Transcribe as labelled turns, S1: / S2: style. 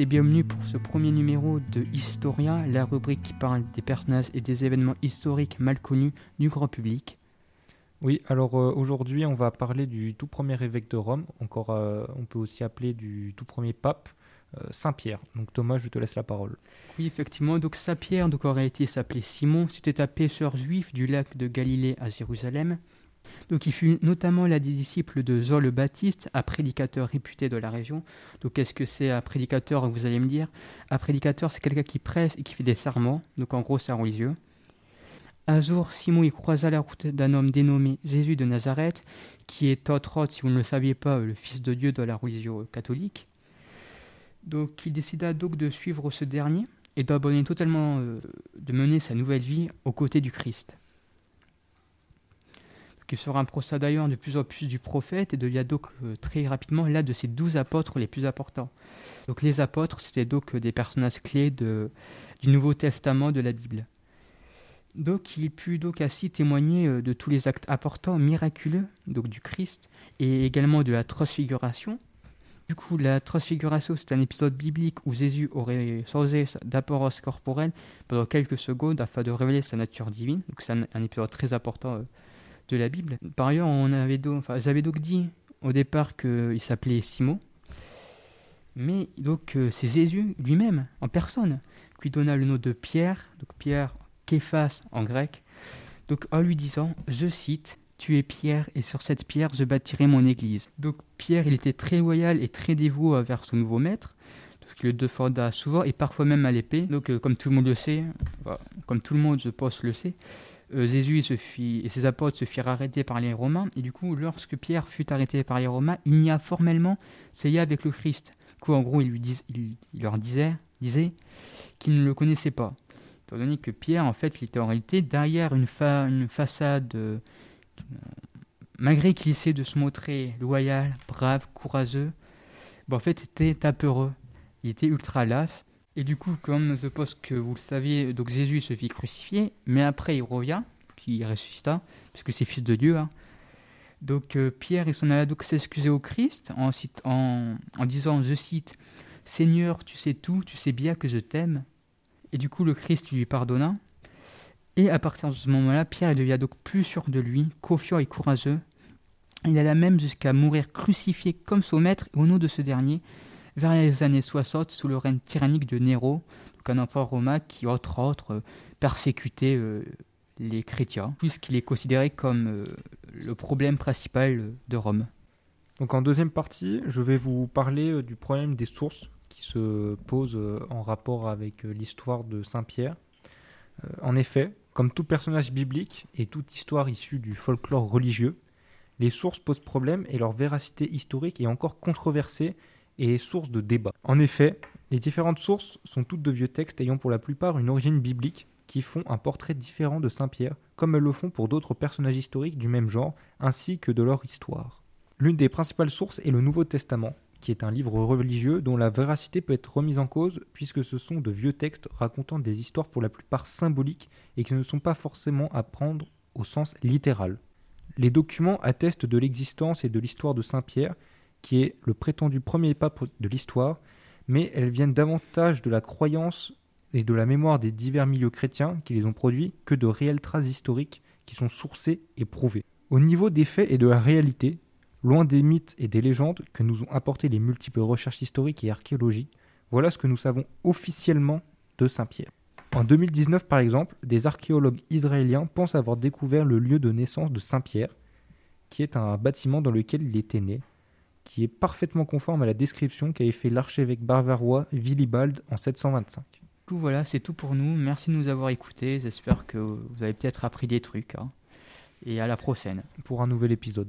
S1: et bienvenue pour ce premier numéro de Historia, la rubrique qui parle des personnages et des événements historiques mal connus du grand public.
S2: Oui, alors euh, aujourd'hui on va parler du tout premier évêque de Rome, encore euh, on peut aussi appeler du tout premier pape, euh, Saint Pierre. Donc Thomas, je te laisse la parole.
S1: Oui, effectivement, donc Saint Pierre, donc en réalité s'appelait Simon, c'était un pêcheur juif du lac de Galilée à Jérusalem. Donc il fut notamment l'un des disciples de Jean le Baptiste, un prédicateur réputé de la région. Donc qu'est-ce que c'est un prédicateur, vous allez me dire? Un prédicateur, c'est quelqu'un qui presse et qui fait des serments. Donc en gros, c'est un religieux. Un jour, Simon y croisa la route d'un homme dénommé Jésus de Nazareth, qui est autre autre, si vous ne le saviez pas, le Fils de Dieu dans la religion catholique. Donc il décida donc de suivre ce dernier et d'abandonner totalement, euh, de mener sa nouvelle vie aux côtés du Christ qui se rapprocha d'ailleurs de plus en plus du prophète et devient donc euh, très rapidement l'un de ses douze apôtres les plus importants. Donc les apôtres, c'était donc des personnages clés de, du Nouveau Testament de la Bible. Donc il put donc ainsi témoigner euh, de tous les actes importants, miraculeux, donc du Christ, et également de la transfiguration. Du coup, la transfiguration, c'est un épisode biblique où Jésus aurait changé d'apparence corporelle pendant quelques secondes afin de révéler sa nature divine. Donc c'est un, épisode très important euh, de la Bible. Par ailleurs, on avait donc, dit au départ qu'il s'appelait Simon, mais donc euh, c'est Jésus lui-même, en personne, qui donna le nom de Pierre, donc Pierre, Képhas en grec, donc en lui disant, je cite, tu es Pierre, et sur cette pierre je bâtirai mon église. Donc Pierre, il était très loyal et très dévoué envers son nouveau maître, parce qu'il le défenda souvent et parfois même à l'épée. Donc euh, comme tout le monde le sait, comme tout le monde je pense le sait, euh, Jésus se fit, et ses apôtres se firent arrêter par les Romains, et du coup, lorsque Pierre fut arrêté par les Romains, il n'y a formellement essayé avec le Christ. Coup, en gros, il, lui il, leur disait, disait qu'il ne le connaissait pas. Étant donné que Pierre, en fait, il était en réalité derrière une, une façade, euh, malgré qu'il essayait de se montrer loyal, brave, courageux, bon, en fait, c'était apeureux. Il était ultra lâche, et du coup, comme je pense que vous le saviez, donc Jésus se fit crucifier, mais après il revient, qui ressuscita, puisque c'est fils de Dieu. Hein. Donc euh, Pierre, il s'en alla donc s'excuser au Christ en, disant, je cite, Seigneur, tu sais tout, tu sais bien que je t'aime. Et du coup, le Christ lui pardonna. Et à partir de ce moment-là, Pierre devient donc plus sûr de lui, confiant et courageux. Il alla même jusqu'à mourir crucifié comme son maître au nom de ce dernier, vers les années 60 sous le règne tyrannique de donc un empereur romain qui, entre autres, euh, persécutait euh, les chrétiens, puisqu'il est considéré comme euh, le problème principal de Rome.
S2: Donc en deuxième partie, je vais vous parler du problème des sources qui se posent en rapport avec l'histoire de Saint Pierre. En effet, comme tout personnage biblique et toute histoire issue du folklore religieux, les sources posent problème et leur véracité historique est encore controversée et source de débat. En effet, les différentes sources sont toutes de vieux textes ayant pour la plupart une origine biblique qui font un portrait différent de Saint Pierre, comme elles le font pour d'autres personnages historiques du même genre, ainsi que de leur histoire. L'une des principales sources est le Nouveau Testament, qui est un livre religieux dont la véracité peut être remise en cause puisque ce sont de vieux textes racontant des histoires pour la plupart symboliques et qui ne sont pas forcément à prendre au sens littéral. Les documents attestent de l'existence et de l'histoire de Saint Pierre qui est le prétendu premier pape de l'histoire, mais elles viennent davantage de la croyance et de la mémoire des divers milieux chrétiens qui les ont produits que de réelles traces historiques qui sont sourcées et prouvées. Au niveau des faits et de la réalité, loin des mythes et des légendes que nous ont apporté les multiples recherches historiques et archéologiques, voilà ce que nous savons officiellement de Saint-Pierre. En 2019, par exemple, des archéologues israéliens pensent avoir découvert le lieu de naissance de Saint-Pierre, qui est un bâtiment dans lequel il était né, qui est parfaitement conforme à la description qu'avait fait l'archevêque bavarois Willibald en 725.
S1: Tout voilà, c'est tout pour nous. Merci de nous avoir écoutés. J'espère que vous avez peut-être appris des trucs. Hein. Et à la prochaine.
S2: Pour un nouvel épisode.